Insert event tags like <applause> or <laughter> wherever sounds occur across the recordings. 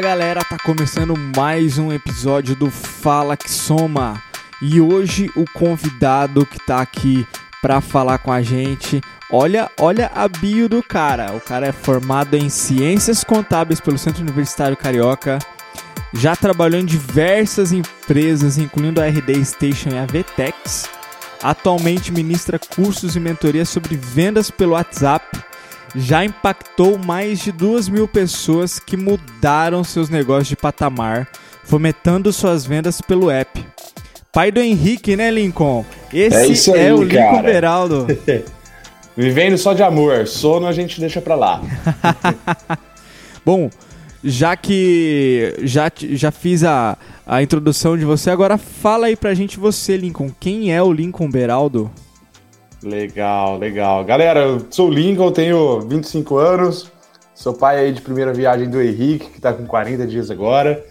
Galera, tá começando mais um episódio do Fala que Soma. E hoje o convidado que tá aqui para falar com a gente, olha, olha a bio do cara. O cara é formado em Ciências Contábeis pelo Centro Universitário Carioca. Já trabalhou em diversas empresas, incluindo a RD Station e a Vtex. Atualmente ministra cursos e mentorias sobre vendas pelo WhatsApp já impactou mais de duas mil pessoas que mudaram seus negócios de patamar, fomentando suas vendas pelo app. Pai do Henrique, né, Lincoln? Esse é, aí, é o cara. Lincoln Beraldo. <laughs> Vivendo só de amor, sono a gente deixa pra lá. <laughs> Bom, já que já, já fiz a, a introdução de você, agora fala aí pra gente você, Lincoln. Quem é o Lincoln Beraldo? Legal, legal. Galera, eu sou o Lincoln, tenho 25 anos, sou pai aí de primeira viagem do Henrique, que está com 40 dias agora.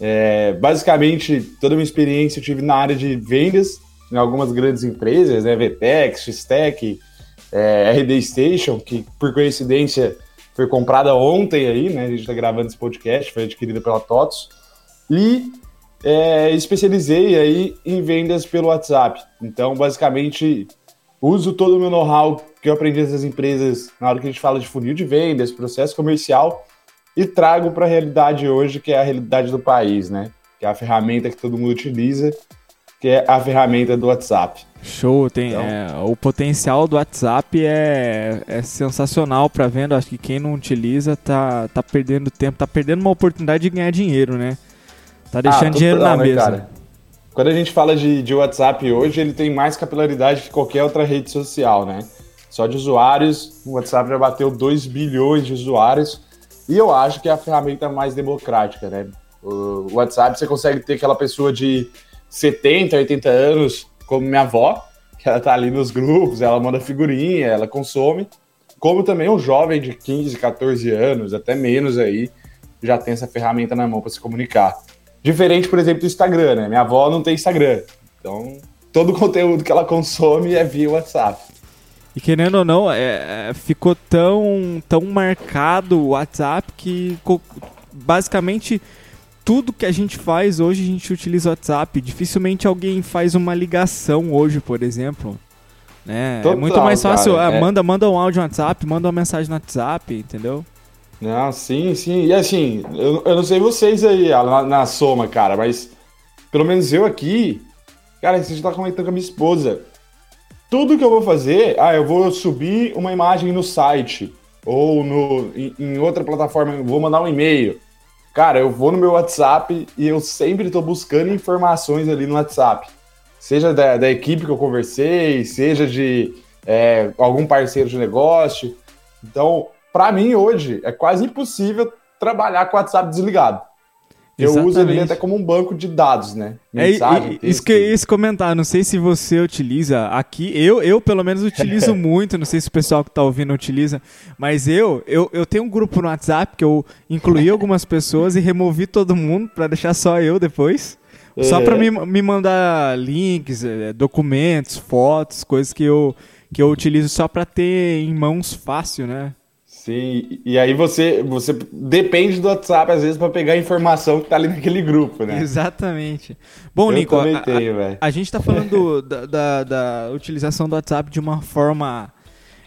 É, basicamente, toda a minha experiência eu tive na área de vendas, em algumas grandes empresas, né, VTEX, Xtec, é, RD Station, que por coincidência foi comprada ontem aí, né, a gente está gravando esse podcast, foi adquirida pela TOTS, e é, especializei aí em vendas pelo WhatsApp. Então, basicamente, uso todo o meu know-how que eu aprendi nessas empresas na hora que a gente fala de funil de vendas, processo comercial, e trago para a realidade hoje, que é a realidade do país, né? Que é a ferramenta que todo mundo utiliza, que é a ferramenta do WhatsApp. Show, tem então, é, o potencial do WhatsApp é, é sensacional para venda. Acho que quem não utiliza tá, tá perdendo tempo, tá perdendo uma oportunidade de ganhar dinheiro, né? Tá deixando ah, dinheiro na né, mesa. Cara? Quando a gente fala de, de WhatsApp hoje, ele tem mais capilaridade que qualquer outra rede social, né? Só de usuários, o WhatsApp já bateu 2 bilhões de usuários e eu acho que é a ferramenta mais democrática, né? O WhatsApp você consegue ter aquela pessoa de 70, 80 anos, como minha avó, que ela tá ali nos grupos, ela manda figurinha, ela consome, como também um jovem de 15, 14 anos, até menos aí, já tem essa ferramenta na mão para se comunicar. Diferente, por exemplo, do Instagram, né? Minha avó não tem Instagram. Então, todo o conteúdo que ela consome é via WhatsApp. E querendo ou não, é, é ficou tão, tão marcado o WhatsApp que basicamente tudo que a gente faz hoje a gente utiliza o WhatsApp. Dificilmente alguém faz uma ligação hoje, por exemplo. Né? Total, é muito mais fácil. Cara, ah, é... manda, manda um áudio no WhatsApp, manda uma mensagem no WhatsApp, entendeu? Não, sim, sim. E assim, eu, eu não sei vocês aí na, na soma, cara, mas pelo menos eu aqui, cara, você já tá comentando com a minha esposa. Tudo que eu vou fazer, ah, eu vou subir uma imagem no site ou no, em, em outra plataforma, vou mandar um e-mail. Cara, eu vou no meu WhatsApp e eu sempre estou buscando informações ali no WhatsApp. Seja da, da equipe que eu conversei, seja de é, algum parceiro de negócio. Então, para mim, hoje, é quase impossível trabalhar com o WhatsApp desligado. Exatamente. Eu uso ele até como um banco de dados, né? Mensagem, é, isso que eu ia comentar, não sei se você utiliza aqui, eu, eu pelo menos utilizo <laughs> muito, não sei se o pessoal que está ouvindo utiliza, mas eu, eu, eu tenho um grupo no WhatsApp que eu incluí algumas pessoas e removi todo mundo para deixar só eu depois. Só para me, me mandar links, é, documentos, fotos, coisas que eu, que eu utilizo só para ter em mãos fácil, né? Sim, e aí você, você depende do WhatsApp às vezes para pegar a informação que tá ali naquele grupo, né? Exatamente. Bom, Eu Nico, a, tenho, a, a, gente tá falando <laughs> da, da, da, utilização do WhatsApp de uma forma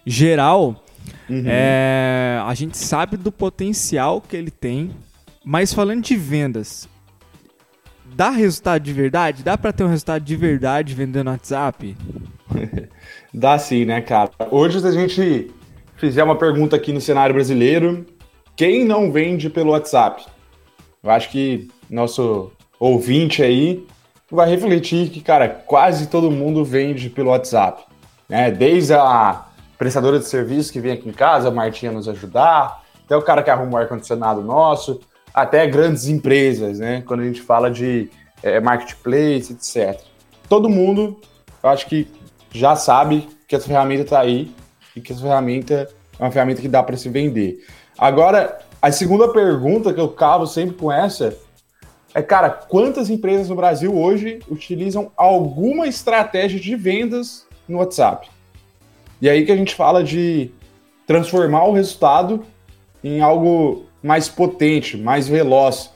geral. Uhum. É, a gente sabe do potencial que ele tem, mas falando de vendas, dá resultado de verdade? Dá para ter um resultado de verdade vendendo WhatsApp? <laughs> dá sim, né, cara? Hoje a gente fizer uma pergunta aqui no cenário brasileiro, quem não vende pelo WhatsApp? Eu acho que nosso ouvinte aí vai refletir que, cara, quase todo mundo vende pelo WhatsApp. Né? Desde a prestadora de serviço que vem aqui em casa, a Martinha nos ajudar, até o cara que arruma o ar-condicionado nosso, até grandes empresas, né? Quando a gente fala de é, marketplace, etc. Todo mundo, eu acho que já sabe que essa ferramenta está aí e que essa ferramenta é uma ferramenta que dá para se vender. Agora, a segunda pergunta que eu cavo sempre com essa é, cara, quantas empresas no Brasil hoje utilizam alguma estratégia de vendas no WhatsApp? E aí que a gente fala de transformar o resultado em algo mais potente, mais veloz,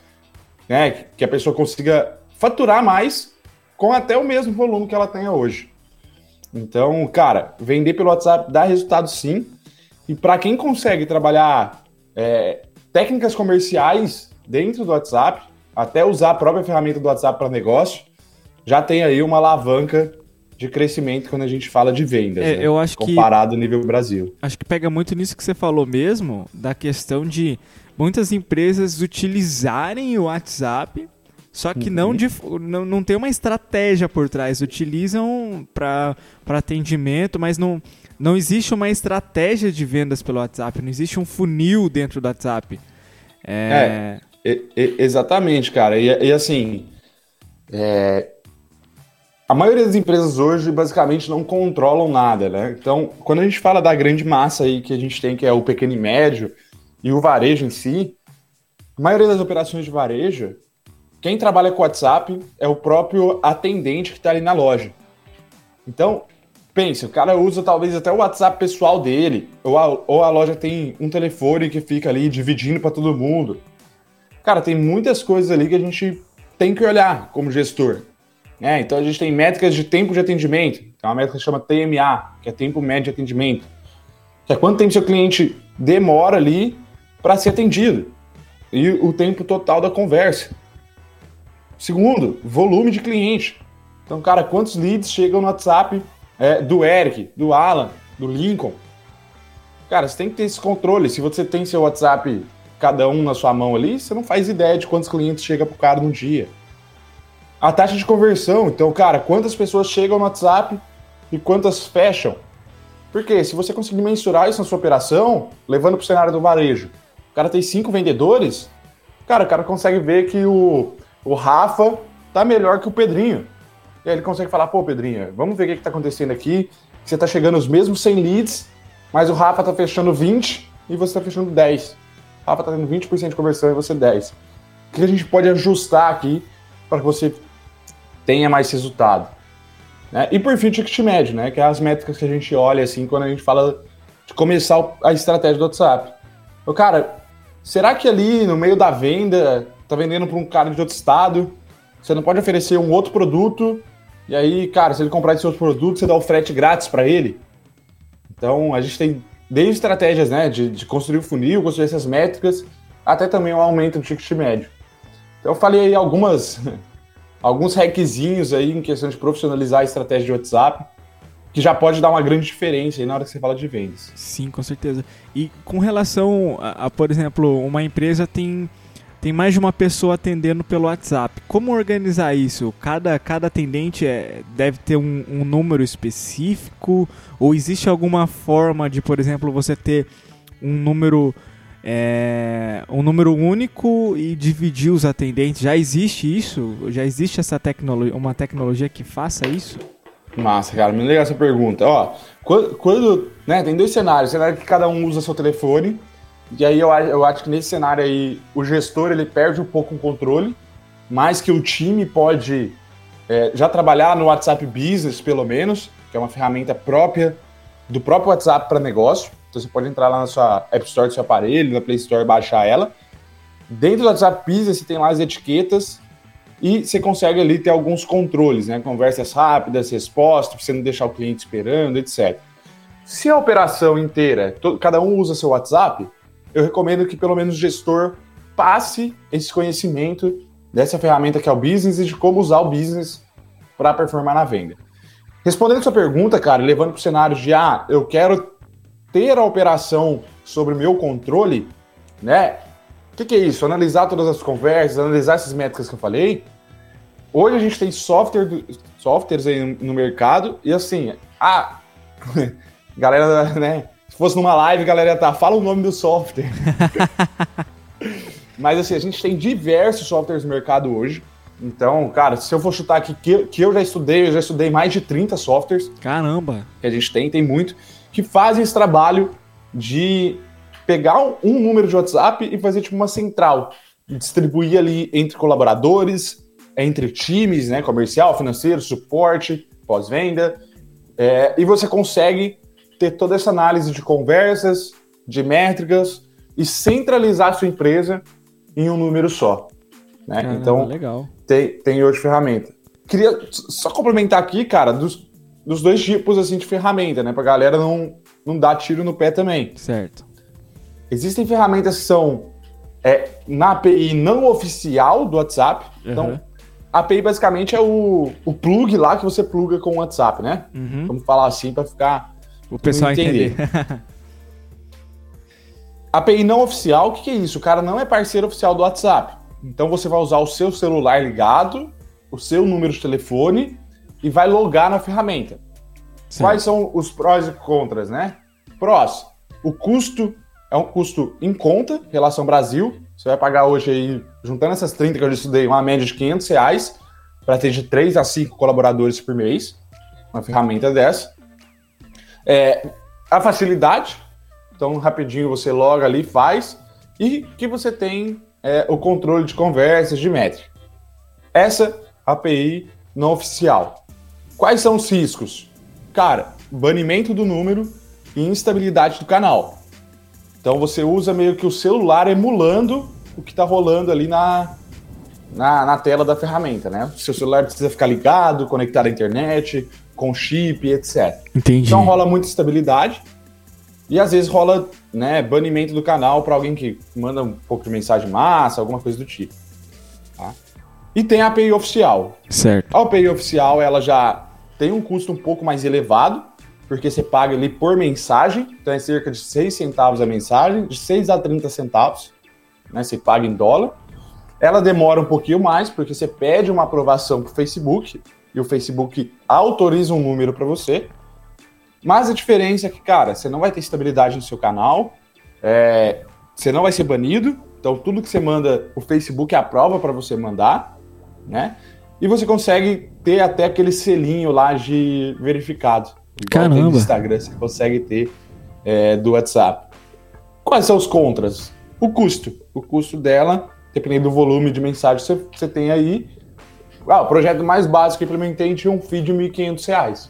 né? Que a pessoa consiga faturar mais com até o mesmo volume que ela tenha hoje. Então, cara, vender pelo WhatsApp dá resultado sim. E para quem consegue trabalhar é, técnicas comerciais dentro do WhatsApp, até usar a própria ferramenta do WhatsApp para negócio, já tem aí uma alavanca de crescimento quando a gente fala de vendas, é, né? eu acho comparado que, ao nível Brasil. Acho que pega muito nisso que você falou mesmo, da questão de muitas empresas utilizarem o WhatsApp, só que uhum. não, de, não, não tem uma estratégia por trás. Utilizam para atendimento, mas não, não existe uma estratégia de vendas pelo WhatsApp, não existe um funil dentro do WhatsApp. É, é exatamente, cara. E, e assim, é, a maioria das empresas hoje basicamente não controlam nada, né? Então, quando a gente fala da grande massa aí que a gente tem, que é o pequeno e médio, e o varejo em si, a maioria das operações de varejo, quem trabalha com WhatsApp é o próprio atendente que está ali na loja. Então, pense, o cara usa talvez até o WhatsApp pessoal dele, ou a, ou a loja tem um telefone que fica ali dividindo para todo mundo. Cara, tem muitas coisas ali que a gente tem que olhar como gestor. Né? Então a gente tem métricas de tempo de atendimento, tem uma métrica que chama TMA, que é tempo médio de atendimento, que é quanto tempo seu cliente demora ali para ser atendido e o tempo total da conversa. Segundo, volume de cliente. Então, cara, quantos leads chegam no WhatsApp é, do Eric, do Alan, do Lincoln? Cara, você tem que ter esse controle. Se você tem seu WhatsApp, cada um na sua mão ali, você não faz ideia de quantos clientes chega pro cara no dia a taxa de conversão. Então, cara, quantas pessoas chegam no WhatsApp e quantas fecham? Porque se você conseguir mensurar isso na sua operação, levando para o cenário do varejo, o cara tem cinco vendedores, cara, o cara consegue ver que o, o Rafa tá melhor que o Pedrinho. E aí ele consegue falar, pô, Pedrinho, vamos ver o que, está acontecendo aqui. Você está chegando os mesmos 100 leads, mas o Rafa está fechando 20 e você está fechando 10. O Rafa está tendo 20% de conversão e você 10. O que a gente pode ajustar aqui para que você tenha mais resultado. Né? E por fim, o ticket médio, né? que é as métricas que a gente olha assim quando a gente fala de começar a estratégia do WhatsApp. O cara, será que ali no meio da venda, tá vendendo para um cara de outro estado, você não pode oferecer um outro produto, e aí, cara, se ele comprar esse outro produto, você dá o frete grátis para ele? Então, a gente tem desde estratégias né, de, de construir o funil, construir essas métricas, até também o aumento do ticket médio. Então, eu falei aí algumas <laughs> alguns hackzinhos aí em questão de profissionalizar a estratégia de WhatsApp, que já pode dar uma grande diferença aí na hora que você fala de vendas. Sim, com certeza. E com relação a, a por exemplo, uma empresa tem tem mais de uma pessoa atendendo pelo WhatsApp. Como organizar isso? Cada, cada atendente é, deve ter um, um, número específico? Ou existe alguma forma de, por exemplo, você ter um número é, um número único e dividir os atendentes. Já existe isso? Já existe essa tecnologia, uma tecnologia que faça isso? Massa, cara, me legal essa pergunta. Ó, quando, quando né, tem dois cenários, cenário que cada um usa seu telefone, e aí eu, eu acho que nesse cenário aí o gestor ele perde um pouco o controle, mas que o time pode é, já trabalhar no WhatsApp Business, pelo menos, que é uma ferramenta própria do próprio WhatsApp para negócio. Então você pode entrar lá na sua App Store do seu aparelho, na Play Store, baixar ela. Dentro do WhatsApp Business você tem lá as etiquetas e você consegue ali ter alguns controles, né? Conversas rápidas, respostas, para você não deixar o cliente esperando, etc. Se a operação inteira, todo, cada um usa seu WhatsApp, eu recomendo que pelo menos o gestor passe esse conhecimento dessa ferramenta que é o business e de como usar o business para performar na venda. Respondendo a sua pergunta, cara, levando para o cenário de ah, eu quero ter a operação sobre meu controle, né? O que, que, é isso? Analisar todas as conversas, analisar essas métricas que eu falei. Hoje a gente tem software, softwares aí no mercado e assim, ah, <laughs> galera, né? Se fosse numa live, galera tá, fala o nome do software. <laughs> Mas assim, a gente tem diversos softwares no mercado hoje. Então, cara, se eu for chutar aqui que, que eu já estudei, eu já estudei mais de 30 softwares. Caramba! Que a gente tem, tem muito que fazem esse trabalho de pegar um número de WhatsApp e fazer tipo uma central, distribuir ali entre colaboradores, entre times, né, comercial, financeiro, suporte, pós-venda, é, e você consegue ter toda essa análise de conversas, de métricas, e centralizar a sua empresa em um número só. Né? Caramba, então, legal. Tem, tem hoje ferramenta. Queria só complementar aqui, cara, dos, dos dois tipos assim, de ferramenta, né? Pra galera não, não dar tiro no pé também. Certo. Existem ferramentas que são é, na API não oficial do WhatsApp. Uhum. Então, a API basicamente é o, o plug lá que você pluga com o WhatsApp, né? Uhum. Vamos falar assim para ficar. O pessoal entender. <laughs> entender. API não oficial, o que, que é isso? O cara não é parceiro oficial do WhatsApp. Então você vai usar o seu celular ligado, o seu número de telefone e vai logar na ferramenta. Certo. Quais são os prós e contras, né? Prós, o custo é um custo em conta, relação Brasil. Você vai pagar hoje aí, juntando essas 30 que eu já estudei, uma média de 500 reais para ter de 3 a 5 colaboradores por mês, uma ferramenta dessa. É, a facilidade, então rapidinho você loga ali, faz, e que você tem é, o controle de conversas, de métrica. Essa API não oficial. Quais são os riscos? Cara, banimento do número e instabilidade do canal. Então você usa meio que o celular emulando o que está rolando ali na, na, na, tela da ferramenta, né? Seu celular precisa ficar ligado, conectado à internet, com chip, etc. Entendi. Então rola muita instabilidade e às vezes rola né, banimento do canal para alguém que manda um pouco de mensagem massa, alguma coisa do tipo. Tá? E tem a API oficial. Certo. A API oficial ela já tem um custo um pouco mais elevado, porque você paga ali por mensagem, então é cerca de 6 centavos a mensagem, de 6 a 30 centavos, né? Você paga em dólar. Ela demora um pouquinho mais, porque você pede uma aprovação para o Facebook, e o Facebook autoriza um número para você. Mas a diferença é que, cara, você não vai ter estabilidade no seu canal, é, você não vai ser banido, então tudo que você manda, o Facebook aprova para você mandar, né? E você consegue ter até aquele selinho lá de verificado. Caramba! Do Instagram você consegue ter é, do WhatsApp. Quais são os contras? O custo. O custo dela, dependendo do volume de mensagem que você, você tem aí. Ah, o projeto mais básico que implementei tinha um feed de R$ 1.500.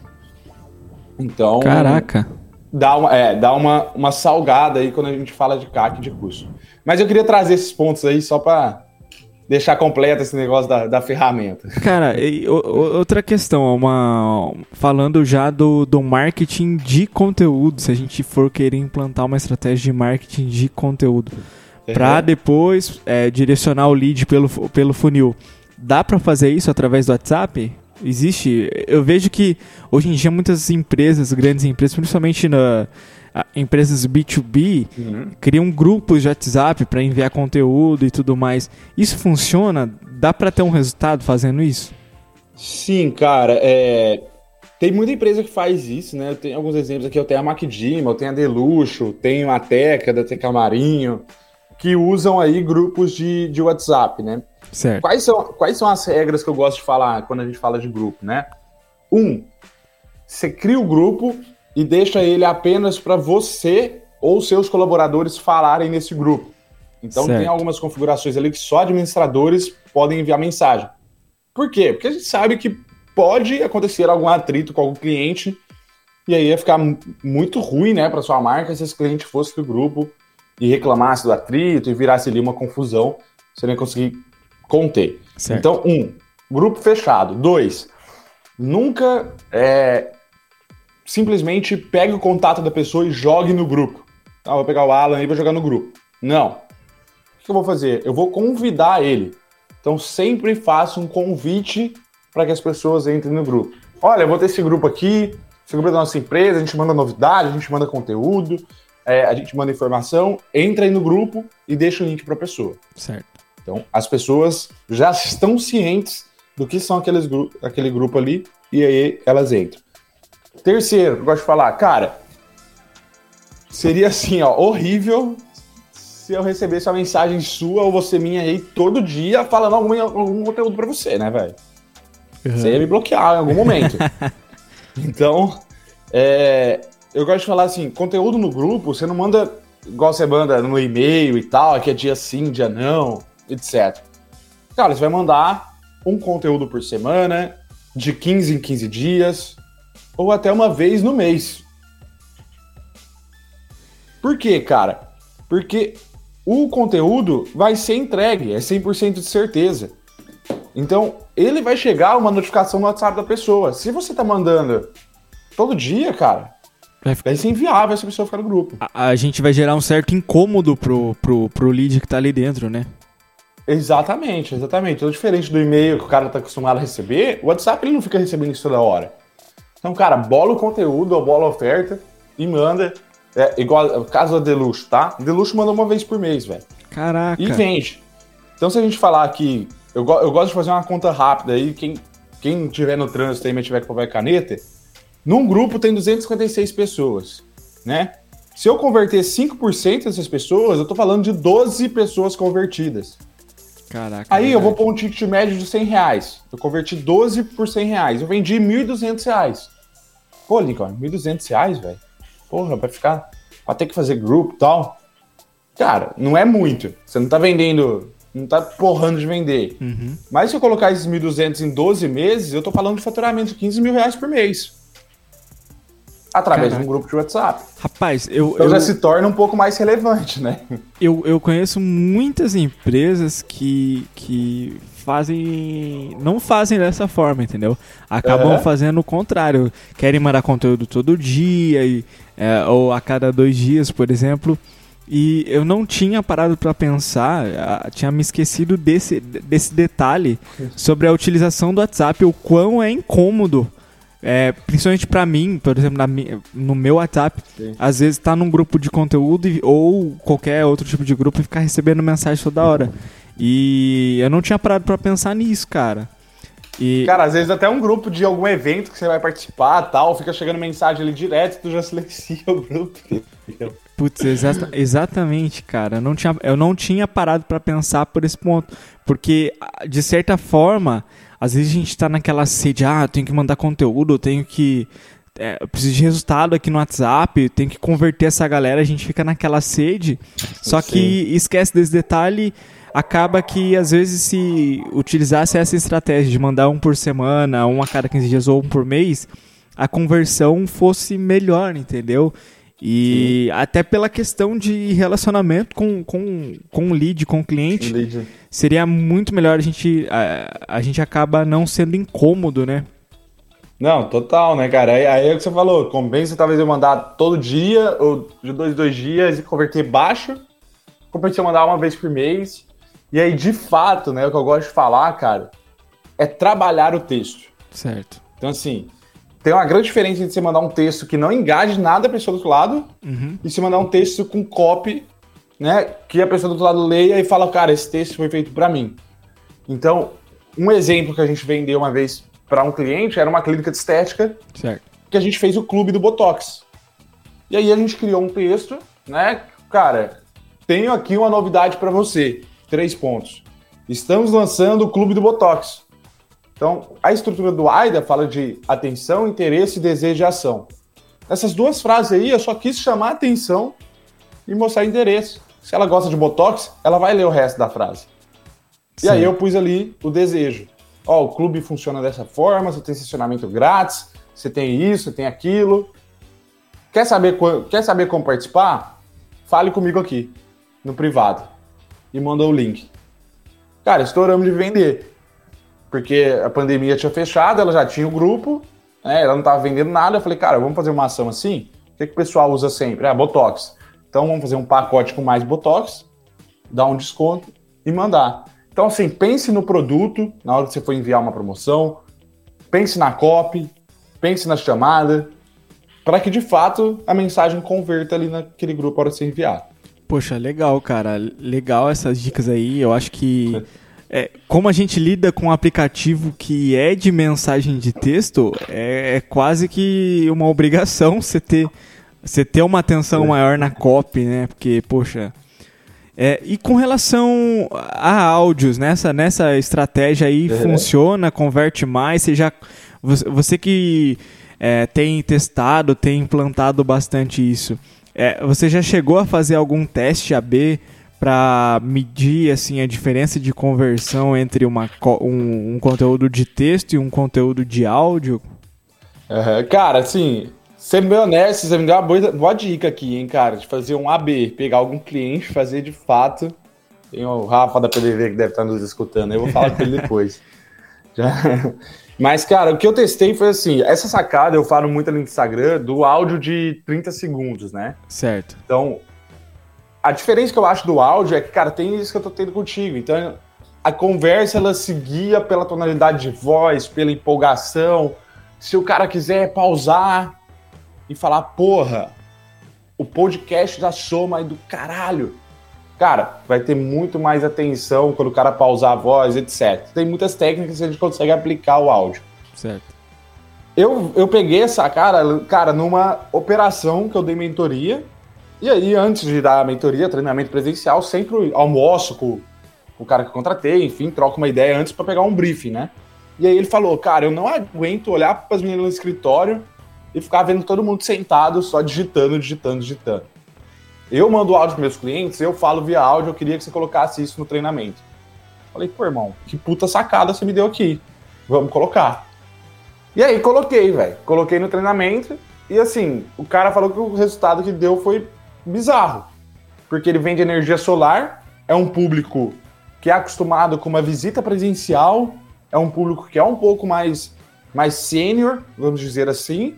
Então. Caraca! Dá, uma, é, dá uma, uma salgada aí quando a gente fala de CAC de custo. Mas eu queria trazer esses pontos aí só para deixar completo esse negócio da, da ferramenta. Cara, e, o, outra questão, uma, falando já do, do marketing de conteúdo, se a gente for querer implantar uma estratégia de marketing de conteúdo, uhum. para depois é, direcionar o lead pelo, pelo funil, dá para fazer isso através do WhatsApp? Existe. Eu vejo que hoje em dia muitas empresas, grandes empresas, principalmente na empresas B2B, uhum. criam grupos de WhatsApp para enviar conteúdo e tudo mais. Isso funciona? Dá para ter um resultado fazendo isso? Sim, cara. É... Tem muita empresa que faz isso, né? Eu tenho alguns exemplos aqui. Eu tenho a MacDima, eu tenho a Deluxo, tenho a Teca, da Teca Marinho, que usam aí grupos de, de WhatsApp, né? Certo. Quais são, quais são as regras que eu gosto de falar quando a gente fala de grupo, né? Um, você cria o grupo e deixa ele apenas para você ou seus colaboradores falarem nesse grupo. Então certo. tem algumas configurações ali que só administradores podem enviar mensagem. Por quê? Porque a gente sabe que pode acontecer algum atrito com algum cliente e aí ia ficar muito ruim, né, para sua marca se esse cliente fosse do grupo e reclamasse do atrito e virasse ali uma confusão, você não ia conseguir conter. Certo. Então, um, grupo fechado. Dois, nunca é, simplesmente pegue o contato da pessoa e jogue no grupo. Ah, vou pegar o Alan e vou jogar no grupo. Não. O que eu vou fazer? Eu vou convidar ele. Então sempre faça um convite para que as pessoas entrem no grupo. Olha, eu vou ter esse grupo aqui, esse grupo é da nossa empresa, a gente manda novidade, a gente manda conteúdo, é, a gente manda informação, entra aí no grupo e deixa o link para a pessoa. Certo. Então as pessoas já estão cientes do que são aqueles gru aquele grupo ali e aí elas entram. Terceiro, eu gosto de falar, cara, seria assim, ó, horrível se eu recebesse uma mensagem sua ou você minha aí todo dia falando algum, algum conteúdo para você, né, velho? Uhum. Você ia me bloquear em algum momento. <laughs> então, é, eu gosto de falar assim, conteúdo no grupo, você não manda igual você manda no e-mail e tal, que é dia sim, dia não, etc. Cara, você vai mandar um conteúdo por semana, de 15 em 15 dias, ou até uma vez no mês. Por quê, cara? Porque o conteúdo vai ser entregue, é 100% de certeza. Então, ele vai chegar uma notificação no WhatsApp da pessoa. Se você tá mandando todo dia, cara, vai, ficar... vai ser inviável essa pessoa ficar no grupo. A, a, gente vai gerar um certo incômodo pro, pro, pro lead que tá ali dentro, né? Exatamente, exatamente. Então, diferente do e-mail que o cara tá acostumado a receber, o WhatsApp ele não fica recebendo isso toda hora. Então, cara, bola o conteúdo, ou bola a oferta e manda. É, igual o caso da Deluxe, tá? Deluxe manda uma vez por mês, velho. Caraca. E vende. Então, se a gente falar que. Eu, eu gosto de fazer uma conta rápida aí, quem, quem tiver no trânsito aí, mas tiver com papel e caneta, num grupo tem 256 pessoas, né? Se eu converter 5% dessas pessoas, eu tô falando de 12 pessoas convertidas. Caraca. Aí verdade. eu vou pôr um ticket médio de 100 reais. Eu converti 12 por 100 reais. Eu vendi 1.200 reais. Pô, Lincoln, 1.200 reais, velho? Porra, vai ficar. Vai ter que fazer grupo e tal. Cara, não é muito. Você não tá vendendo. Não tá porrando de vender. Uhum. Mas se eu colocar esses 1.200 em 12 meses, eu tô falando de faturamento de 15 mil reais por mês. Através Caraca. de um grupo de WhatsApp. Rapaz, eu. Então eu, já se torna um pouco mais relevante, né? <laughs> Eu, eu conheço muitas empresas que, que fazem. não fazem dessa forma, entendeu? Acabam uhum. fazendo o contrário. Querem mandar conteúdo todo dia, e, é, ou a cada dois dias, por exemplo. E eu não tinha parado para pensar, tinha me esquecido desse, desse detalhe sobre a utilização do WhatsApp, o quão é incômodo é, principalmente para mim, por exemplo, na, no meu WhatsApp, Sim. às vezes tá num grupo de conteúdo ou qualquer outro tipo de grupo e ficar recebendo mensagem toda hora. E eu não tinha parado para pensar nisso, cara. E... Cara, às vezes até um grupo de algum evento que você vai participar tal, fica chegando mensagem ali direto e tu já <laughs> silencia o grupo. Putz, exa exatamente, cara. Eu não tinha, eu não tinha parado para pensar por esse ponto. Porque, de certa forma, às vezes a gente tá naquela sede, ah, eu tenho que mandar conteúdo, eu tenho que. É, eu preciso de resultado aqui no WhatsApp, tenho que converter essa galera, a gente fica naquela sede. Só Sim. que esquece desse detalhe, acaba que às vezes se utilizasse essa estratégia de mandar um por semana, um a cada 15 dias ou um por mês, a conversão fosse melhor, entendeu? E Sim. até pela questão de relacionamento com, com, com o lead, com o cliente, lead. seria muito melhor a gente, a, a gente acaba não sendo incômodo, né? Não, total, né, cara? Aí, aí é o que você falou, compensa talvez eu mandar todo dia, ou de dois dois dias, e converter baixo, compensa eu mandar uma vez por mês. E aí, de fato, né, o que eu gosto de falar, cara, é trabalhar o texto. Certo. Então, assim, tem uma grande diferença entre você mandar um texto que não engaje nada a pessoa do outro lado uhum. e você mandar um texto com copy, né? Que a pessoa do outro lado leia e fala, cara, esse texto foi feito para mim. Então, um exemplo que a gente vendeu uma vez para um cliente era uma clínica de estética certo. que a gente fez o clube do Botox. E aí a gente criou um texto, né? Cara, tenho aqui uma novidade para você. Três pontos. Estamos lançando o clube do Botox. Então, a estrutura do AIDA fala de atenção, interesse, desejo e ação. Essas duas frases aí, eu só quis chamar a atenção e mostrar interesse. Se ela gosta de Botox, ela vai ler o resto da frase. Sim. E aí eu pus ali o desejo. Ó, o clube funciona dessa forma, você tem estacionamento grátis, você tem isso, você tem aquilo. Quer saber, quer saber como participar? Fale comigo aqui, no privado. E mandou o link. Cara, estouramos de vender porque a pandemia tinha fechado, ela já tinha o grupo, né, ela não estava vendendo nada. Eu falei, cara, vamos fazer uma ação assim? O que, que o pessoal usa sempre? Ah, Botox. Então vamos fazer um pacote com mais Botox, dar um desconto e mandar. Então, assim, pense no produto na hora que você for enviar uma promoção, pense na copy, pense na chamada, para que de fato a mensagem converta ali naquele grupo para você enviar. Poxa, legal, cara. Legal essas dicas aí. Eu acho que É, como a gente lida com um aplicativo que é de mensagem de texto, é, é quase que uma obrigação você ter, você ter uma atenção maior na copy, né? Porque, poxa. É, e com relação a áudios, nessa, nessa estratégia aí uhum. funciona, converte mais, você já. Você, você que é, tem testado, tem implantado bastante isso. É, você já chegou a fazer algum teste AB para medir assim a diferença de conversão entre uma, um, um, conteúdo de texto e um conteúdo de áudio? Uhum. Cara, assim, Sendo bem honesto, você me deu uma boa, boa dica aqui, hein, cara, de fazer um AB, pegar algum cliente, fazer de fato. Tem o Rafa da PDV que deve estar nos escutando, eu vou falar com ele depois. <laughs> Já... Mas, cara, o que eu testei foi assim: essa sacada eu falo muito no Instagram do áudio de 30 segundos, né? Certo. Então, a diferença que eu acho do áudio é que, cara, tem isso que eu tô tendo contigo. Então, a conversa ela se guia pela tonalidade de voz, pela empolgação. Se o cara quiser pausar e falar, porra, o podcast da Soma aí do caralho. Cara, vai ter muito mais atenção quando o cara pausar a voz, etc. Tem muitas técnicas que a gente consegue aplicar o áudio. Certo. Eu, eu peguei essa cara, cara, numa operação que eu dei mentoria. E aí, antes de dar a mentoria, treinamento presencial, sempre almoço com o cara que contratei, enfim, troco uma ideia antes para pegar um briefing, né? E aí ele falou, cara, eu não aguento olhar para as meninas no escritório e ficar vendo todo mundo sentado só digitando, digitando, digitando. Eu mando áudio para meus clientes, eu falo via áudio, eu queria que você colocasse isso no treinamento. Falei, pô, irmão, que puta sacada você me deu aqui. Vamos colocar. E aí coloquei, velho. Coloquei no treinamento e assim, o cara falou que o resultado que deu foi bizarro. Porque ele vende energia solar, é um público que é acostumado com uma visita presencial, é um público que é um pouco mais, mais sênior, vamos dizer assim.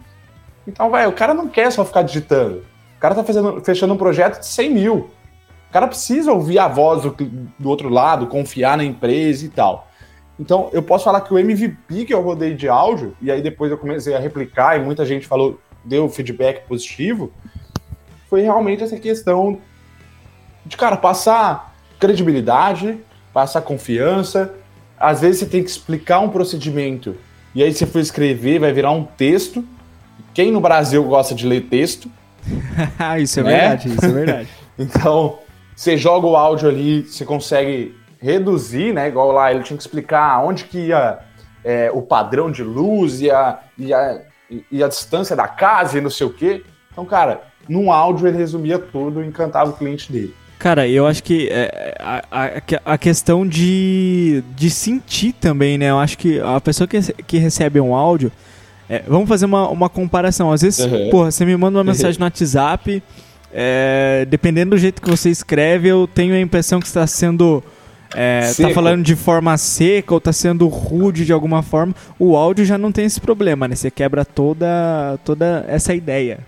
Então, vai, o cara não quer só ficar digitando. O cara tá fazendo, fechando um projeto de 100 mil. O cara precisa ouvir a voz do, do outro lado, confiar na empresa e tal. Então, eu posso falar que o MVP que eu rodei de áudio, e aí depois eu comecei a replicar, e muita gente falou, deu feedback positivo, foi realmente essa questão de, cara, passar credibilidade, passar confiança. Às vezes você tem que explicar um procedimento e aí você for escrever, vai virar um texto. Quem no Brasil gosta de ler texto? <laughs> isso é né? verdade, isso é verdade. <laughs> então, você joga o áudio ali, você consegue reduzir, né? Igual lá, ele tinha que explicar onde que ia é, o padrão de luz e a, e, a, e a distância da casa e não sei o quê. Então, cara, num áudio ele resumia tudo e encantava o cliente dele. Cara, eu acho que é, a, a, a, questão de, de sentir também, né? Eu acho que a pessoa que, que recebe um áudio. É, vamos fazer uma, uma comparação. Às vezes, uhum. porra, você me manda uma <laughs> mensagem no WhatsApp. É, dependendo do jeito que você escreve, eu tenho a impressão que está sendo. É, tá falando de forma seca ou tá sendo rude de alguma forma. O áudio já não tem esse problema, né? Você quebra toda, toda essa ideia.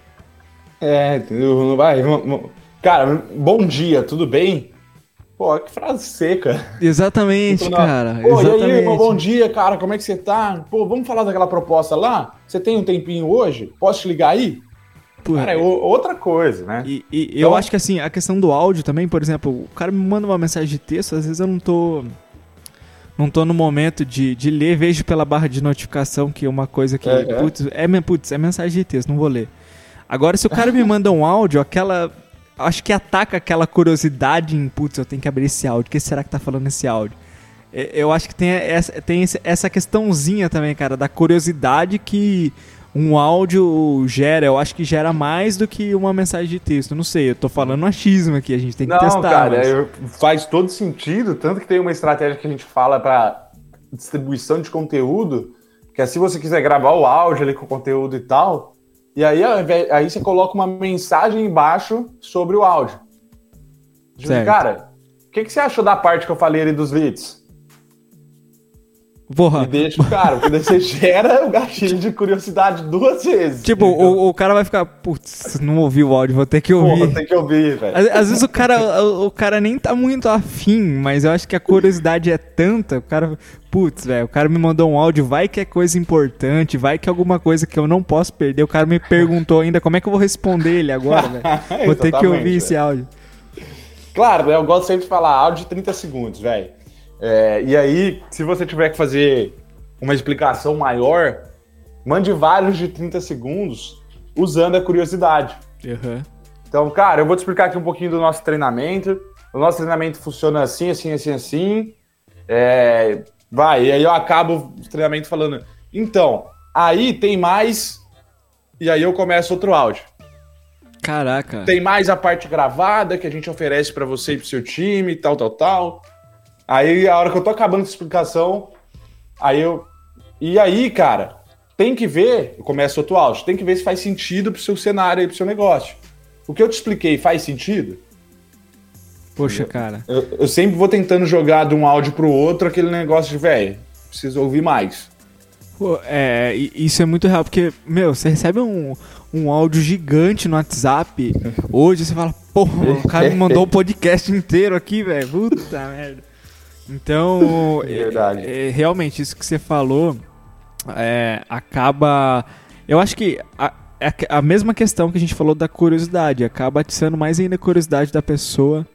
É, entendeu? Vai, Cara, bom dia, tudo bem? Pô, que frase seca. Exatamente, cara. Pô, exatamente. e aí, irmão, bom dia, cara, como é que você tá? Pô, vamos falar daquela proposta lá? Você tem um tempinho hoje? Posso te ligar aí? cara, é outra coisa, né? E, e então... eu acho que assim, a questão do áudio também, por exemplo, o cara me manda uma mensagem de texto, às vezes eu não tô. Não tô no momento de, de ler, vejo pela barra de notificação que é uma coisa que. É, putz, é, putz, é mensagem de texto, não vou ler. Agora, se o cara me <laughs> manda um áudio, aquela acho que ataca aquela curiosidade em, putz, eu tenho que abrir esse áudio, o que será que tá falando nesse áudio? Eu acho que tem essa, tem essa questãozinha também, cara, da curiosidade que um áudio gera. Eu acho que gera mais do que uma mensagem de texto. Não sei, eu tô falando um achismo aqui, a gente tem que Não, testar. cara, mas... faz todo sentido, tanto que tem uma estratégia que a gente fala para distribuição de conteúdo, que é se você quiser gravar o áudio ali com conteúdo e tal, e aí, aí você coloca uma mensagem embaixo sobre o áudio. Diz, cara, o que, que você achou da parte que eu falei ali dos vídeos? Porra. E deixa o cara, porque você gera o gatilho de curiosidade duas vezes. Tipo, o, o, cara vai ficar, putz, não ouvi o áudio, vou ter que ouvir. Porra, tem que ouvir, velho. Às, às, vezes o cara, o, o, cara nem tá muito afim, mas eu acho que a curiosidade é tanta, o cara, putz, velho, o cara me mandou um áudio, vai que é coisa importante, vai que é alguma coisa que eu não posso perder. O cara me perguntou ainda como é que eu vou responder ele agora, velho. <laughs> Vou ter que ouvir véio. esse áudio. Claro, eu gosto sempre de falar áudio de 30 segundos, velho. É, e aí, se você tiver que fazer uma explicação maior, mande vários de 30 segundos usando a curiosidade. Uhum. Então, cara, eu vou te explicar aqui um pouquinho do nosso treinamento. O nosso treinamento funciona assim, assim, assim, assim. É, vai, e aí eu acabo o treinamento falando. Então, aí tem mais. E aí eu começo outro áudio. Caraca. Tem mais a parte gravada que a gente oferece para você e pro seu time, tal, tal, tal. Aí, a hora que eu tô acabando essa explicação, aí eu. E aí, cara, tem que ver, começa outro áudio, tem que ver se faz sentido pro seu cenário e pro seu negócio. O que eu te expliquei faz sentido? Poxa, cara. Eu, eu sempre vou tentando jogar de um áudio pro outro aquele negócio de, velho, preciso ouvir mais. Pô, é, isso é muito real, porque, meu, você recebe um, um áudio gigante no WhatsApp, <laughs> hoje você fala, porra, o cara me mandou um <laughs> podcast inteiro aqui, velho, puta merda. Então, <laughs> Verdade. É, é, realmente, isso que você falou é, acaba. Eu acho que a, a, a, mesma questão que a gente falou da curiosidade, acaba atiçando mais ainda a curiosidade da pessoa.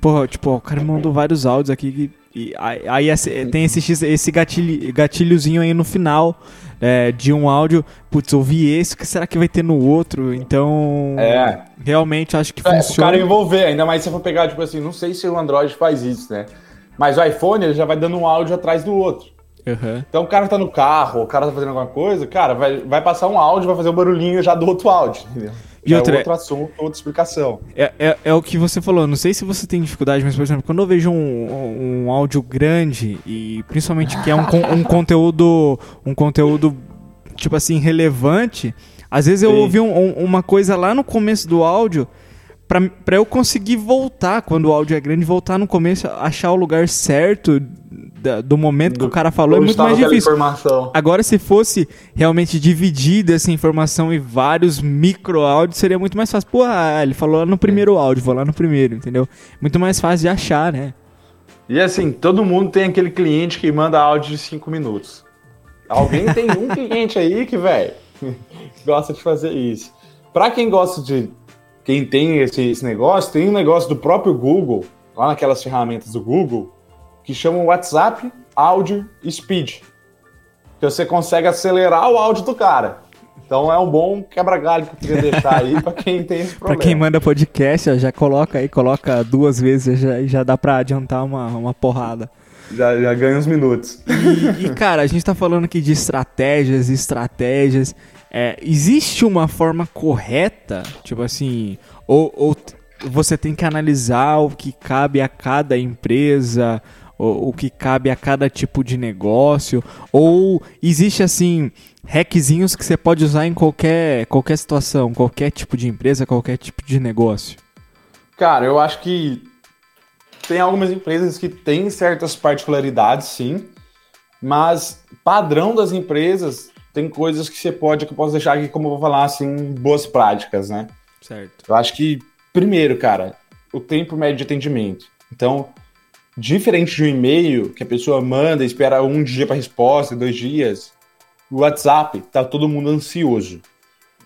Porra, tipo, o cara mandou vários áudios aqui e aí tem esse, esse gatilho, gatilhozinho aí no final é, de um áudio. Putz, ouvi esse, o que será que vai ter no outro? Então, é. realmente acho que é, funciona. O cara envolver, ainda mais se for pegar, tipo assim, não sei se o Android faz isso, né? Mas o iPhone ele já vai dando um áudio atrás do outro. Uhum. Então o cara tá no carro, o cara tá fazendo alguma coisa, cara, vai, vai passar um áudio, vai fazer um barulhinho já do outro áudio, entendeu? E outra, é outro assunto, outra explicação. É, é, é, o que você falou, não sei se você tem dificuldade, mas, por exemplo, quando eu vejo um, um áudio grande e principalmente que é um, um conteúdo. um conteúdo, tipo assim, relevante, às vezes eu Sim. ouvi um, uma coisa lá no começo do áudio para eu conseguir voltar quando o áudio é grande, voltar no começo, achar o lugar certo da, do momento do, que o cara falou é muito mais difícil. Agora, se fosse realmente dividida essa informação em vários micro áudios, seria muito mais fácil. Pô, ah, ele falou lá no primeiro áudio, vou lá no primeiro, entendeu? Muito mais fácil de achar, né? E assim, todo mundo tem aquele cliente que manda áudio de 5 minutos. Alguém tem um <laughs> cliente aí que, velho, <laughs> gosta de fazer isso. Para quem gosta de quem tem esse, esse negócio, tem um negócio do próprio Google, lá naquelas ferramentas do Google, que chamam WhatsApp Audio Speed. Que você consegue acelerar o áudio do cara. Então é um bom quebra-galho que eu queria deixar aí para quem tem esse <laughs> problema. Para quem manda podcast, já coloca aí, coloca duas vezes, já, já dá para adiantar uma, uma porrada. Já, já ganha uns minutos. E, e, cara, a gente tá falando aqui de estratégias, estratégias. É, existe uma forma correta, tipo assim, ou, ou você tem que analisar o que cabe a cada empresa, o, o que cabe a cada tipo de negócio, ou existe assim hackzinhos que você pode usar em qualquer, qualquer situação, qualquer tipo de empresa, qualquer tipo de negócio? Cara, eu acho que tem algumas empresas que têm certas particularidades, sim, mas padrão das empresas tem coisas que você pode, que eu posso deixar aqui, como eu vou falar, assim, boas práticas, né? Certo. Eu acho que, primeiro, cara, o tempo médio de atendimento. Então, diferente de um e-mail que a pessoa manda e espera um dia para resposta, dois dias, o WhatsApp tá todo mundo ansioso.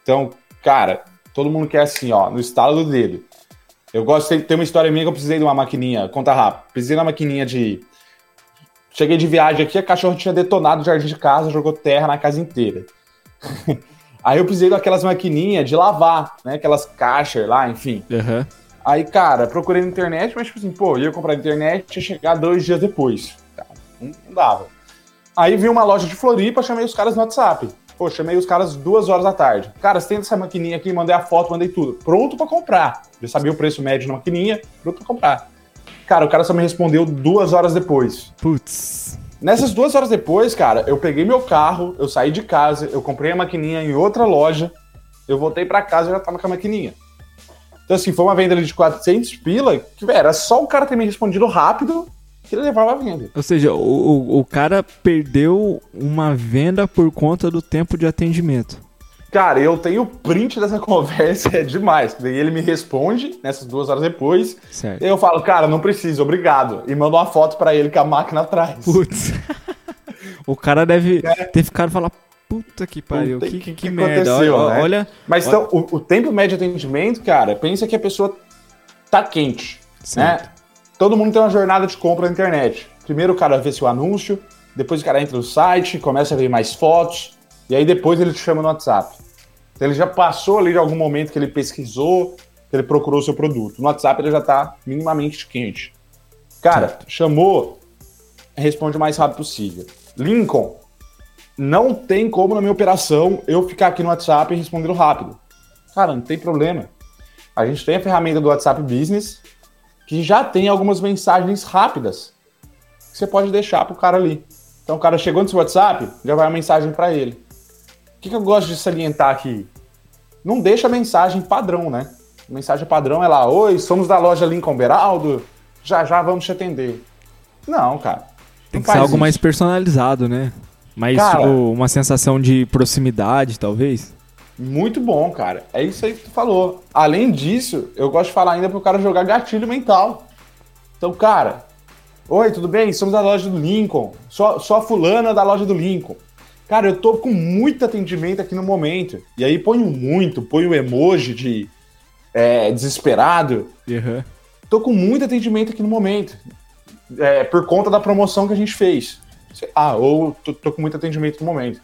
Então, cara, todo mundo quer assim, ó, no estalo do dedo. Eu gosto de ter uma história minha que eu precisei de uma maquininha, conta rápido. Precisei de uma maquininha de Cheguei de viagem aqui, a cachorro tinha detonado o jardim de casa, jogou terra na casa inteira. <laughs> Aí eu precisei daquelas maquininhas de lavar, né? Aquelas caixas lá, enfim. Uhum. Aí, cara, procurei na internet, mas tipo assim, pô, ia comprar na internet e ia chegar dois dias depois. Não, não dava. Aí vi uma loja de Floripa, chamei os caras no WhatsApp. Pô, chamei os caras duas horas da tarde. Cara, você tem essa maquininha aqui, mandei a foto, mandei tudo. Pronto para comprar. Já sabia o preço médio da maquininha, pronto pra comprar. Cara, o cara só me respondeu duas horas depois. Putz. Nessas duas horas depois, cara, eu peguei meu carro, eu saí de casa, eu comprei a maquininha em outra loja, eu voltei para casa e já tava com a maquininha. Então, assim, foi uma venda de 400 pila, que, velho, era só o cara ter me respondido rápido que ele levava a venda. Ou seja, o, o cara perdeu uma venda por conta do tempo de atendimento. Cara, eu tenho print dessa <laughs> conversa, é demais. Daí ele me responde nessas duas horas depois. Certo. E eu falo, cara, não preciso, obrigado. E mando uma foto para ele com a máquina atrás. Putz. <laughs> o cara deve é. ter ficado e falar, puta que pariu, que, que, que, merda. Olha, né? olha, Mas olha... então, o, o, tempo médio de atendimento, cara, pensa que a pessoa tá quente, certo. né? Todo mundo tem uma jornada de compra na internet. Primeiro o cara vê seu anúncio, depois o cara entra no site, começa a ver mais fotos, e aí depois ele te chama no WhatsApp. Então ele já passou ali de algum momento que ele pesquisou, que ele procurou o seu produto. No WhatsApp ele já está minimamente quente. Cara, chamou, responde o mais rápido possível. Lincoln, não tem como na minha operação eu ficar aqui no WhatsApp respondendo rápido. Cara, não tem problema. A gente tem a ferramenta do WhatsApp Business que já tem algumas mensagens rápidas que você pode deixar pro cara ali. Então o cara chegou no seu WhatsApp, já vai uma mensagem para ele. Que, que eu gosto de salientar aqui? Não deixa a mensagem padrão, né? A mensagem padrão é lá, oi, somos da loja Lincoln Beraldo, já já vamos te atender. Não, cara. Tem que ser algo isso. mais personalizado, né? Mais cara, tipo, uma sensação de proximidade, talvez. Muito bom, cara. É isso aí que tu falou. Além disso, eu gosto de falar ainda pro cara jogar gatilho mental. Então, cara, oi, tudo bem? Somos da loja do Lincoln. Só, só a fulana da loja do Lincoln. Cara, eu tô com muito atendimento aqui no momento. E aí um muito, põe o um emoji de é, desesperado. Uhum. Tô com muito atendimento aqui no momento. É, por conta da promoção que a gente fez. Ah, ou tô, tô com muito atendimento no momento.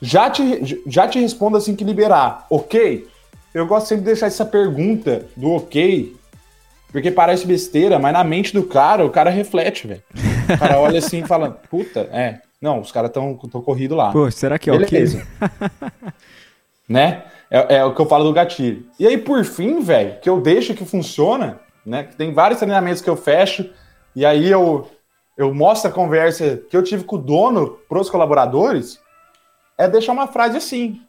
Já te, já te respondo assim que liberar, ok? Eu gosto sempre de deixar essa pergunta do ok, porque parece besteira, mas na mente do cara, o cara reflete, velho. O cara olha assim e fala, puta, é, não, os caras estão corrido lá. Pô, será que é Beleza. ok? <laughs> né? É, é, o que eu falo do gatilho. E aí, por fim, velho, que eu deixo que funciona, né? Tem vários treinamentos que eu fecho, e aí eu, eu mostro a conversa que eu tive com o dono pros colaboradores, é deixar uma frase assim.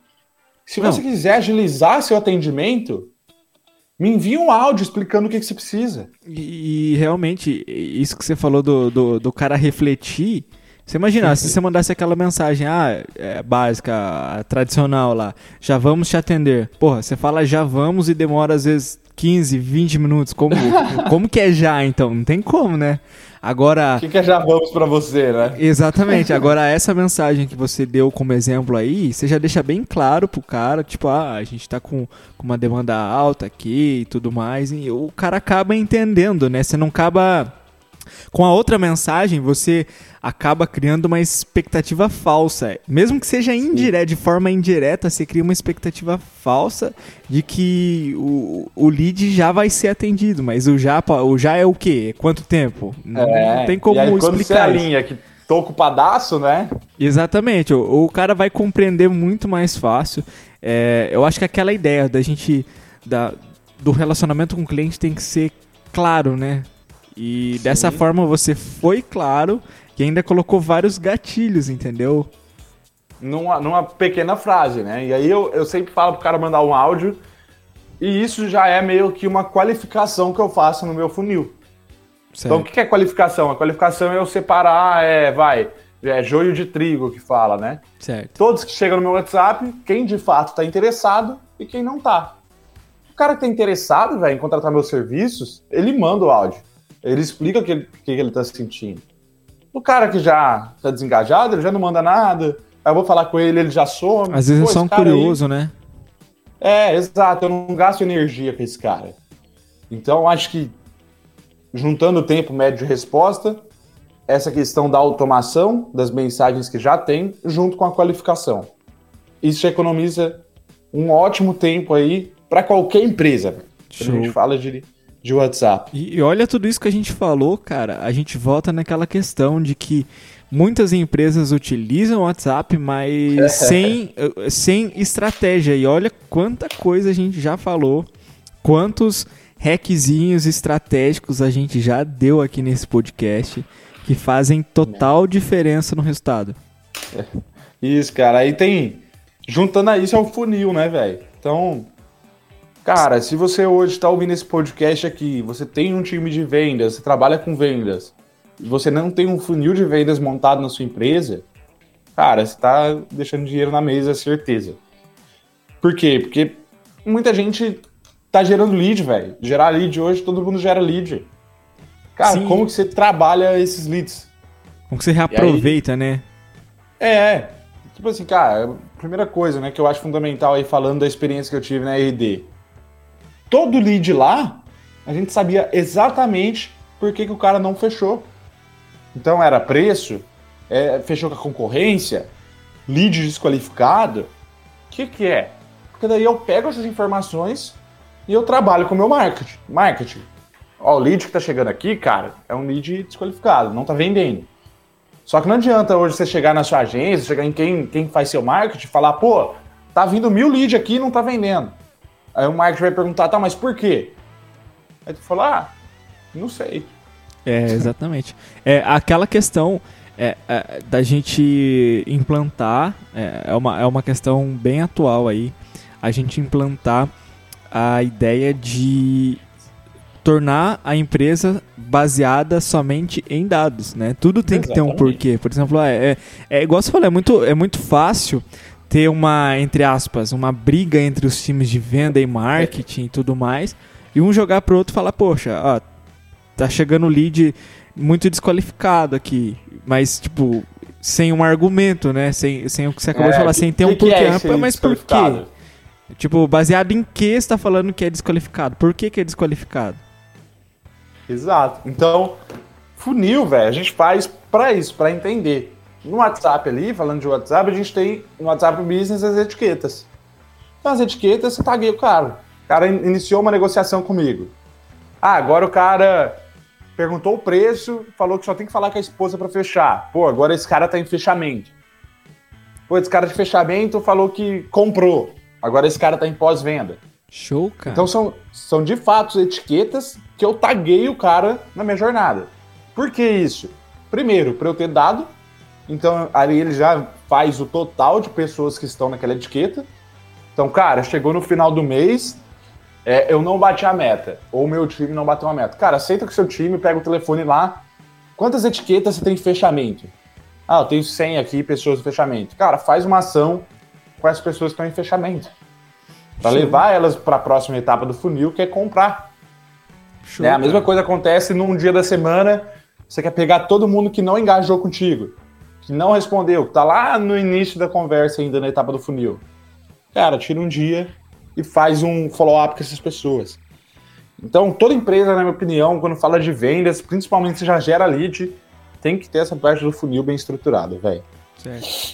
Se Não. você quiser agilizar seu atendimento, me envie um áudio explicando o que, que você precisa. E, e, realmente, isso que você falou do, do, do cara refletir. Você imagina, se você mandasse aquela mensagem, ah, é, básica, tradicional lá, já vamos te atender. Porra, você fala já vamos e demora às vezes 15, 20 minutos. Como, <laughs> como que é já, então? Não tem como, né? Agora. O que, que é já vamos para você, né? Exatamente. <laughs> Agora, essa mensagem que você deu como exemplo aí, você já deixa bem claro pro cara, tipo, ah, a gente tá com, com uma demanda alta aqui e tudo mais. E o cara acaba entendendo, né? Você não acaba com a outra mensagem, você acaba criando uma expectativa falsa. Mesmo que seja indireta, de forma indireta, você cria uma expectativa falsa de que o, o lead já vai ser atendido. Mas o já, o já é o quê? Quanto tempo? Não, é, não tem como e aí, explicar. Quando você alinha que tô ocupadaço, né? Exatamente. O, o cara vai compreender muito mais fácil. É, eu acho que aquela ideia da gente. Da, do relacionamento com o cliente tem que ser claro, né? E Sim. dessa forma você foi claro e ainda colocou vários gatilhos, entendeu? Numa, numa pequena frase, né? E aí eu, eu sempre falo pro cara mandar um áudio, e isso já é meio que uma qualificação que eu faço no meu funil. Certo. Então, o que é qualificação? A qualificação é eu separar, é, vai, é joio de trigo que fala, né? Certo. Todos que chegam no meu WhatsApp, quem de fato está interessado e quem não tá. O cara que tá interessado, velho, em contratar meus serviços, ele manda o áudio. Ele explica o que, ele, que ele tá sentindo. O cara que já tá desengajado, ele já não manda nada. Aí eu vou falar com ele, ele já some. Às vezes é só um curioso, aí... né? É, exato. Eu não gasto energia com esse cara. Então, acho que juntando o tempo médio de resposta, essa questão da automação das mensagens que já tem, junto com a qualificação. Isso economiza um ótimo tempo aí para qualquer empresa. A gente fala de de WhatsApp. E, e olha tudo isso que a gente falou, cara. A gente volta naquela questão de que muitas empresas utilizam o WhatsApp, mas <laughs> sem, sem estratégia. E olha quanta coisa a gente já falou, quantos hackzinhos estratégicos a gente já deu aqui nesse podcast que fazem total diferença no resultado. <laughs> Isso, cara. Aí tem. Juntando a isso é o funil, né, velho? Então, Cara, se você hoje está ouvindo esse podcast aqui, você tem um time de vendas, você trabalha com vendas, e você não tem um funil de vendas montado na sua empresa, cara, você está deixando dinheiro na mesa, certeza. Por quê? Porque muita gente tá gerando lead, velho. Gerar lead hoje, todo mundo gera lead. Cara, Sim. como que você trabalha esses leads? Como que você reaproveita, aí, né? É, é, tipo assim, cara, primeira coisa, né, que eu acho fundamental aí falando da experiência que eu tive na RD todo lead lá, a gente sabia exatamente por que, que o cara não fechou. Então era preço, é, fechou com a concorrência, lead desqualificado. O que, que é? Porque daí eu pego essas informações e eu trabalho com o meu marketing. Marketing. Ó, o lead que tá chegando aqui, cara, é um lead desqualificado, não tá vendendo. Só que não adianta hoje você chegar na sua agência, chegar em quem, quem faz seu marketing e falar, pô, tá vindo mil leads aqui e não tá vendendo. Aí o marketing vai perguntar, tá, mas por quê? Aí tu fala, ah, não sei. É, exatamente. É aquela questão é, é, da gente implantar, é, é, uma, é uma questão bem atual aí, a gente implantar a ideia de tornar a empresa baseada somente em dados, né? Tudo tem Exatamente. que ter um porquê. Por exemplo, é, é, é igual você falou, é muito, é muito fácil ter uma, entre aspas, uma briga entre os times de venda e marketing e tudo mais, e um jogar pro outro e falar, poxa, ó, tá chegando lead muito desqualificado aqui, mas, tipo, sem um argumento, né? Sem, sem o que você acabou é, de falar, sem ter que um porquê. Que é mas por quê? Tipo, baseado em que você tá falando que é desqualificado? Por que, que é desqualificado? Exato. Então, funil, velho, a gente faz para isso, para entender. No WhatsApp ali, falando de WhatsApp, a gente tem no WhatsApp Business as etiquetas. Então, as etiquetas, você tagueia o cara. O cara iniciou uma negociação comigo. Ah, agora o cara perguntou o preço, falou que só tem que falar com a esposa para fechar. Pô, agora esse cara tá em fechamento. Pô, esse cara de fechamento falou que comprou. Agora esse cara tá em pós-venda. Show, cara. Então são, são de fato etiquetas que eu taguei o cara na minha jornada. Por que isso? Primeiro, para eu ter dado. Então ali ele já faz o total de pessoas que estão naquela etiqueta. Então, cara, chegou no final do mês, é, eu não bati a meta, ou meu time não bateu a meta. Cara, aceita com o seu time, pega o telefone lá. Quantas etiquetas você tem em fechamento? Ah, eu tenho 100 aqui, pessoas em fechamento. Cara, faz uma ação com as pessoas que estão em fechamento. Para levar elas para a próxima etapa do funil, que é comprar. Show, é, a mesma coisa acontece num dia da semana, você quer pegar todo mundo que não engajou contigo, que não respondeu, que tá lá no início da conversa ainda na etapa do funil. Cara, tira um dia e faz um follow-up com essas pessoas. Então, toda empresa, na minha opinião, quando fala de vendas, principalmente se já gera lead, tem que ter essa parte do funil bem estruturada, velho.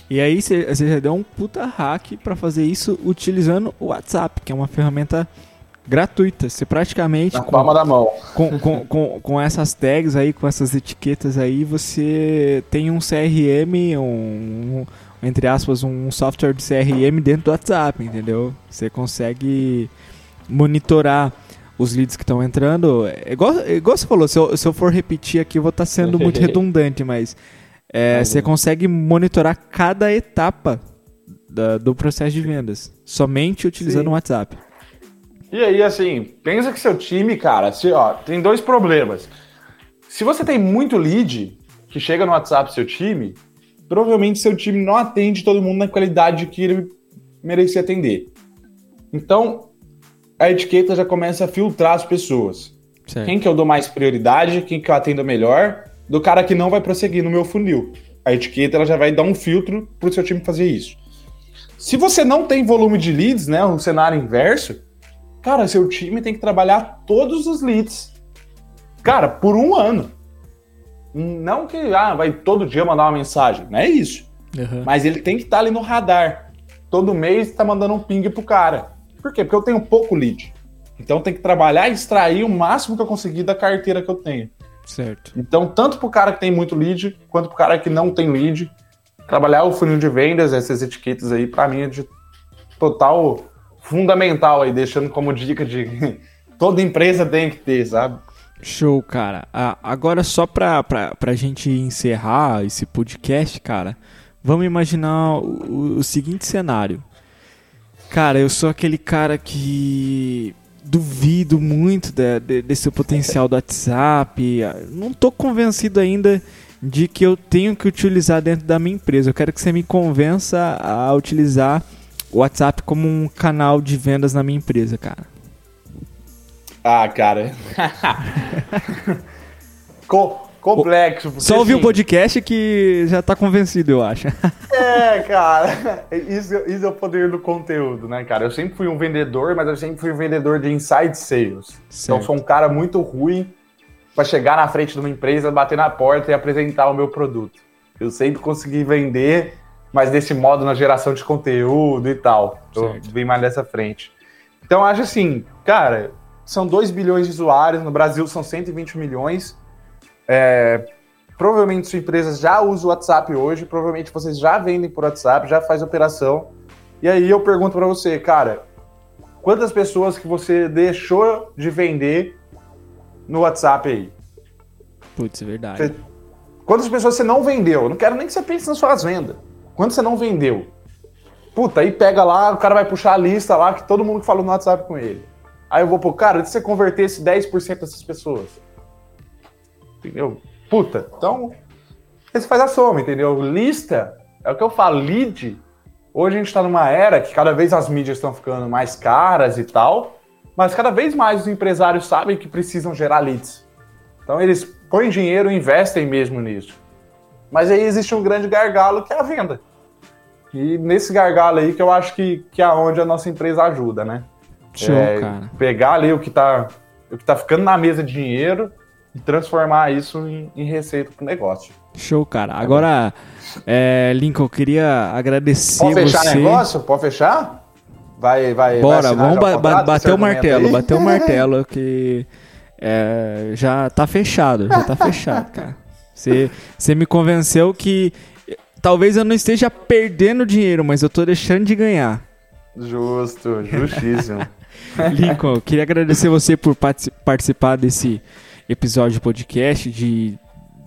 E aí você já deu um puta hack para fazer isso utilizando o WhatsApp, que é uma ferramenta gratuita. Você praticamente. Na com, palma da mão. Com, com, com, com, essas tags aí, com essas etiquetas aí, você tem um CRM, um, um, entre aspas, um software de CRM dentro do WhatsApp, entendeu? Você consegue monitorar os leads que estão entrando. É igual, é igual você falou, se eu, se eu for repetir aqui, eu vou estar tá sendo muito <laughs> redundante, mas é, você consegue monitorar cada etapa da, do processo de vendas, somente utilizando o WhatsApp. E aí, assim, pensa que seu time, cara, se, ó, tem dois problemas. Se você tem muito lead que chega no WhatsApp seu time, provavelmente seu time não atende todo mundo na qualidade que ele merecia atender. Então, a etiqueta já começa a filtrar as pessoas. Certo. Quem que eu dou mais prioridade, quem que eu atendo melhor, do cara que não vai prosseguir no meu funil. A etiqueta ela já vai dar um filtro para o seu time fazer isso. Se você não tem volume de leads, né, um cenário inverso, cara, seu time tem que trabalhar todos os leads. Cara, por um ano. Não que ah, vai todo dia mandar uma mensagem, não é isso. Uhum. Mas ele tem que estar tá ali no radar. Todo mês está mandando um ping pro cara. Por quê? Porque eu tenho pouco lead. Então tem que trabalhar e extrair o máximo que eu conseguir da carteira que eu tenho. Certo. Então, tanto para o cara que tem muito lead, quanto para o cara que não tem lead, trabalhar o funil de vendas, essas etiquetas aí, para mim é de total fundamental aí, deixando como dica de <laughs> toda empresa tem que ter, sabe? Show, cara. Ah, agora, só pra, pra, pra gente encerrar esse podcast, cara, vamos imaginar o, o seguinte cenário. Cara, eu sou aquele cara que duvido muito de, de, desse potencial do WhatsApp. Não estou convencido ainda de que eu tenho que utilizar dentro da minha empresa. Eu quero que você me convença a utilizar o WhatsApp como um canal de vendas na minha empresa, cara. Ah, cara. complexo. Só ouvir assim, o podcast que já tá convencido, eu acho. <laughs> É, cara. Isso, isso é o poder do conteúdo, né, cara? Eu sempre fui um vendedor, mas eu sempre fui um vendedor de inside sales. Certo. Então, sou um cara muito ruim para chegar na frente de uma empresa, bater na porta e apresentar o meu produto. Eu sempre consegui vender, mas desse modo na geração de conteúdo e tal. Eu vim mais dessa frente. Então, acho assim, cara, são 2 bilhões de usuários, no Brasil são 120 milhões é, provavelmente sua empresa já usa o WhatsApp hoje, provavelmente vocês já vendem por WhatsApp, já faz operação. E aí eu pergunto para você, cara, quantas pessoas que você deixou de vender no WhatsApp aí? Putz, é verdade. Quantas pessoas você não vendeu? Eu não quero nem que você pense nas suas vendas. Quanto você não vendeu? Puta, aí pega lá, o cara vai puxar a lista lá que todo mundo que falou no WhatsApp com ele. Aí eu vou pôr, cara, se você converter esse 10% dessas pessoas. Entendeu? Puta, então. Você faz a soma, entendeu? Lista, é o que eu falo, lead. Hoje a gente está numa era que cada vez as mídias estão ficando mais caras e tal, mas cada vez mais os empresários sabem que precisam gerar leads. Então eles põem dinheiro e investem mesmo nisso. Mas aí existe um grande gargalo que é a venda. E nesse gargalo aí que eu acho que, que é onde a nossa empresa ajuda, né? Show, é, cara. Pegar ali o que tá, o que tá ficando na mesa de dinheiro e transformar isso em, em receita pro negócio. Show, cara. Agora, é, Lincoln, eu queria agradecer Pode fechar você. negócio? Pode fechar? Vai, vai. Bora, vai vamos ba contrato, bater o martelo, aí? bater o <laughs> martelo que é, já tá fechado, já tá fechado, cara. Você, você me convenceu que talvez eu não esteja perdendo dinheiro, mas eu tô deixando de ganhar. Justo, justíssimo. <laughs> Lincoln, queria agradecer você por partici- participar desse episódio de podcast, de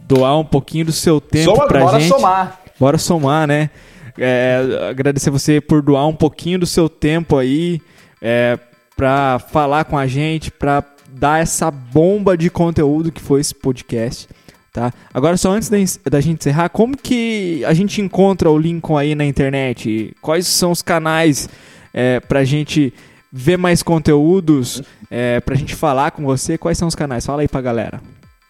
doar um pouquinho do seu tempo Soma, pra bora gente. somar. Bora somar, né? É, agradecer você por doar um pouquinho do seu tempo aí é, para falar com a gente, para dar essa bomba de conteúdo que foi esse podcast, tá? Agora, só antes da, gente encerrar, como que a gente encontra o Lincoln aí na internet? Quais são os canais é, pra gente ver mais conteúdos, é, pra gente falar com você? Quais são os canais? Fala aí pra galera.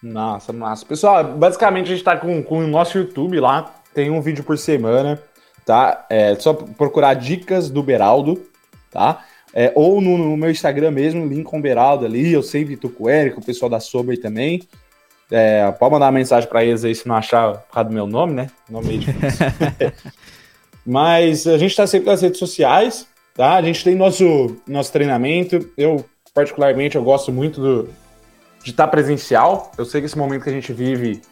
Nossa, massa. Pessoal, basicamente a gente tá com, com o nosso YouTube lá. Tem um vídeo por semana, tá? É só procurar dicas do Beraldo, tá? É, ou no, no meu Instagram mesmo, Lincoln Beraldo ali. Eu sempre tô com o Eric, o pessoal da Sober também. É, pode mandar uma mensagem para eles aí se não achar por causa do meu nome, né? Nome meio difícil. <laughs> Mas a gente tá sempre nas redes sociais, tá? A gente tem nosso, nosso treinamento. Eu, particularmente, eu gosto muito do, de estar presencial. Eu sei que esse momento que a gente vive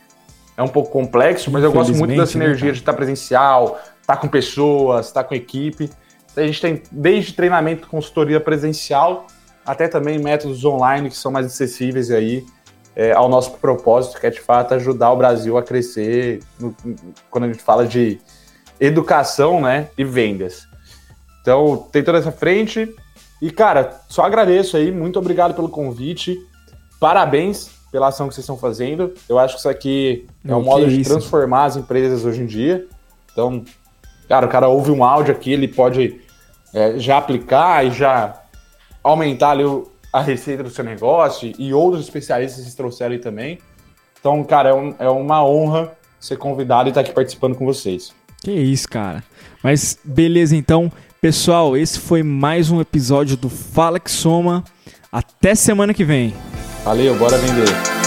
é um pouco complexo, mas eu gosto muito da né, sinergia cara? de estar presencial, estar com pessoas, estar com equipe. A gente tem desde treinamento, consultoria presencial, até também métodos online que são mais acessíveis aí é, ao nosso propósito, que é de fato ajudar o Brasil a crescer no- quando a gente fala de educação né, e vendas. Então, tem toda essa frente. E, cara, só agradeço aí, muito obrigado pelo convite. Parabéns pela ação que vocês estão fazendo. Eu acho que isso aqui é um modo que de transformar as empresas hoje em dia. Então, cara, o cara ouve um áudio aqui, ele pode é, já aplicar e já aumentar ali o- a receita do seu negócio e outros especialistas se trouxeram aí também. Então, cara, é, um- é uma honra ser convidado e estar aqui participando com vocês. Que isso, cara. Mas beleza, então, pessoal, esse foi mais um episódio do Fala que Soma. Até semana que vem. Valeu, bora vender.